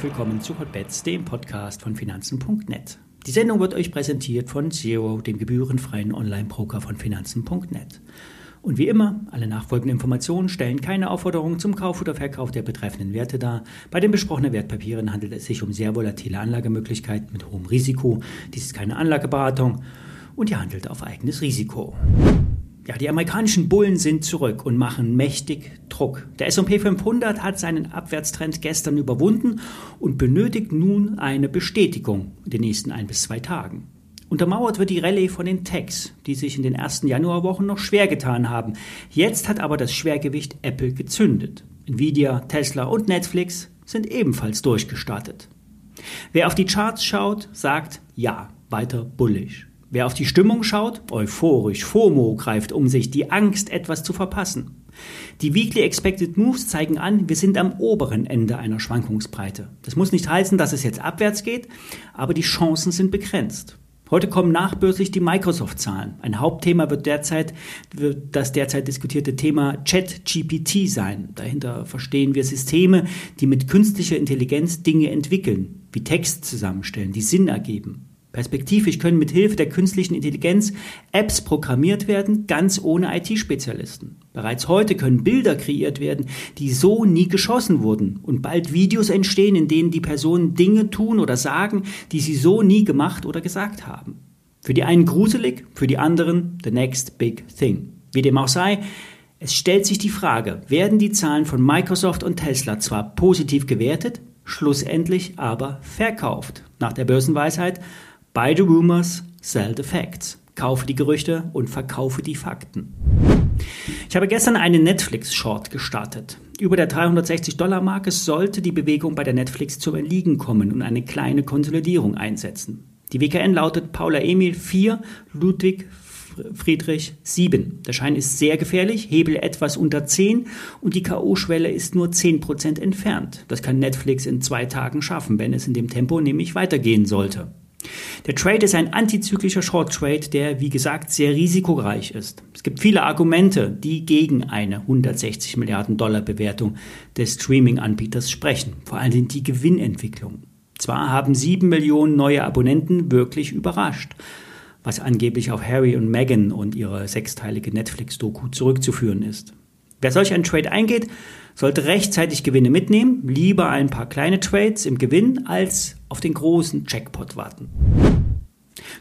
herzlich willkommen zu Hotbets, dem Podcast von Finanzen.net. Die Sendung wird euch präsentiert von Zero, dem gebührenfreien Online-Broker von Finanzen.net. Und wie immer, alle nachfolgenden Informationen stellen keine Aufforderung zum Kauf oder Verkauf der betreffenden Werte dar. Bei den besprochenen Wertpapieren handelt es sich um sehr volatile Anlagemöglichkeiten mit hohem Risiko. Dies ist keine Anlageberatung und ihr handelt auf eigenes Risiko. Ja, die amerikanischen Bullen sind zurück und machen mächtig Druck. Der S&P 500 hat seinen Abwärtstrend gestern überwunden und benötigt nun eine Bestätigung in den nächsten ein bis zwei Tagen. Untermauert wird die Rallye von den Techs, die sich in den ersten Januarwochen noch schwer getan haben. Jetzt hat aber das Schwergewicht Apple gezündet. Nvidia, Tesla und Netflix sind ebenfalls durchgestartet. Wer auf die Charts schaut, sagt ja, weiter bullish. Wer auf die Stimmung schaut, euphorisch, FOMO greift um sich, die Angst, etwas zu verpassen. Die Weekly Expected Moves zeigen an, wir sind am oberen Ende einer Schwankungsbreite. Das muss nicht heißen, dass es jetzt abwärts geht, aber die Chancen sind begrenzt. Heute kommen nachbörslich die Microsoft-Zahlen. Ein Hauptthema wird derzeit wird das derzeit diskutierte Thema ChatGPT sein. Dahinter verstehen wir Systeme, die mit künstlicher Intelligenz Dinge entwickeln, wie Text zusammenstellen, die Sinn ergeben. Perspektivisch können mit Hilfe der künstlichen Intelligenz Apps programmiert werden, ganz ohne IT-Spezialisten. Bereits heute können Bilder kreiert werden, die so nie geschossen wurden und bald Videos entstehen, in denen die Personen Dinge tun oder sagen, die sie so nie gemacht oder gesagt haben. Für die einen gruselig, für die anderen the next big thing. Wie dem auch sei, es stellt sich die Frage, werden die Zahlen von Microsoft und Tesla zwar positiv gewertet, schlussendlich aber verkauft. Nach der Börsenweisheit Buy the rumors, sell the facts. Kaufe die Gerüchte und verkaufe die Fakten. Ich habe gestern einen Netflix-Short gestartet. Über der 360-Dollar-Marke sollte die Bewegung bei der Netflix zum Erliegen kommen und eine kleine Konsolidierung einsetzen. Die WKN lautet Paula Emil 4, Ludwig Friedrich 7. Der Schein ist sehr gefährlich, Hebel etwas unter 10 und die K.O.-Schwelle ist nur 10% entfernt. Das kann Netflix in zwei Tagen schaffen, wenn es in dem Tempo nämlich weitergehen sollte. Der Trade ist ein antizyklischer Short Trade, der wie gesagt sehr risikoreich ist. Es gibt viele Argumente, die gegen eine 160 Milliarden Dollar Bewertung des Streaming-Anbieters sprechen, vor allem die Gewinnentwicklung. Zwar haben sieben Millionen neue Abonnenten wirklich überrascht, was angeblich auf Harry und Meghan und ihre sechsteilige Netflix-Doku zurückzuführen ist. Wer solch einen Trade eingeht, sollte rechtzeitig Gewinne mitnehmen, lieber ein paar kleine Trades im Gewinn als auf den großen Jackpot warten.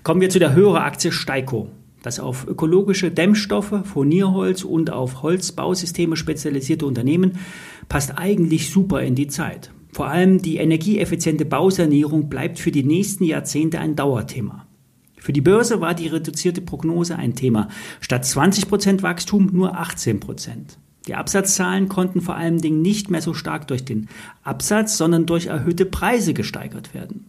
Kommen wir zu der höheren Aktie Steiko. Das auf ökologische Dämmstoffe, Furnierholz und auf Holzbausysteme spezialisierte Unternehmen passt eigentlich super in die Zeit. Vor allem die energieeffiziente Bausanierung bleibt für die nächsten Jahrzehnte ein Dauerthema. Für die Börse war die reduzierte Prognose ein Thema. Statt 20% Wachstum nur 18%. Die Absatzzahlen konnten vor allem Dingen nicht mehr so stark durch den Absatz, sondern durch erhöhte Preise gesteigert werden.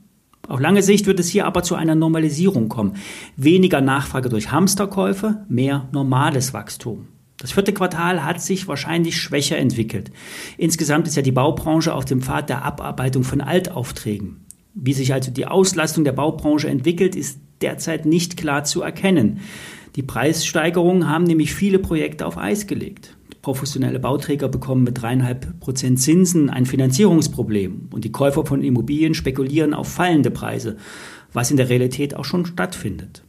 Auf lange Sicht wird es hier aber zu einer Normalisierung kommen. Weniger Nachfrage durch Hamsterkäufe, mehr normales Wachstum. Das vierte Quartal hat sich wahrscheinlich schwächer entwickelt. Insgesamt ist ja die Baubranche auf dem Pfad der Abarbeitung von Altaufträgen. Wie sich also die Auslastung der Baubranche entwickelt, ist derzeit nicht klar zu erkennen. Die Preissteigerungen haben nämlich viele Projekte auf Eis gelegt. Professionelle Bauträger bekommen mit dreieinhalb Prozent Zinsen ein Finanzierungsproblem und die Käufer von Immobilien spekulieren auf fallende Preise, was in der Realität auch schon stattfindet.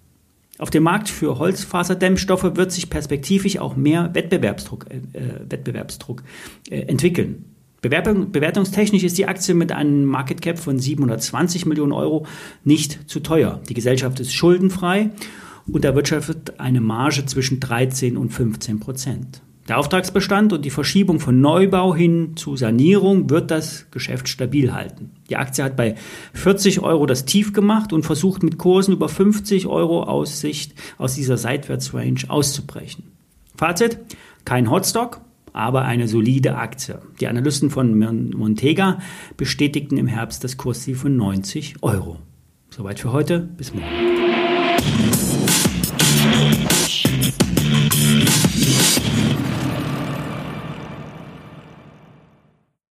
Auf dem Markt für Holzfaserdämmstoffe wird sich perspektivisch auch mehr Wettbewerbsdruck, äh, äh Wettbewerbsdruck äh, entwickeln. Bewertung, bewertungstechnisch ist die Aktie mit einem Market Cap von 720 Millionen Euro nicht zu teuer. Die Gesellschaft ist schuldenfrei und erwirtschaftet eine Marge zwischen 13 und 15 Prozent. Der Auftragsbestand und die Verschiebung von Neubau hin zu Sanierung wird das Geschäft stabil halten. Die Aktie hat bei 40 Euro das Tief gemacht und versucht mit Kursen über 50 Euro aus Sicht aus dieser Seitwärtsrange auszubrechen. Fazit, kein Hotstock, aber eine solide Aktie. Die Analysten von Montega bestätigten im Herbst das Kursziel von 90 Euro. Soweit für heute, bis morgen.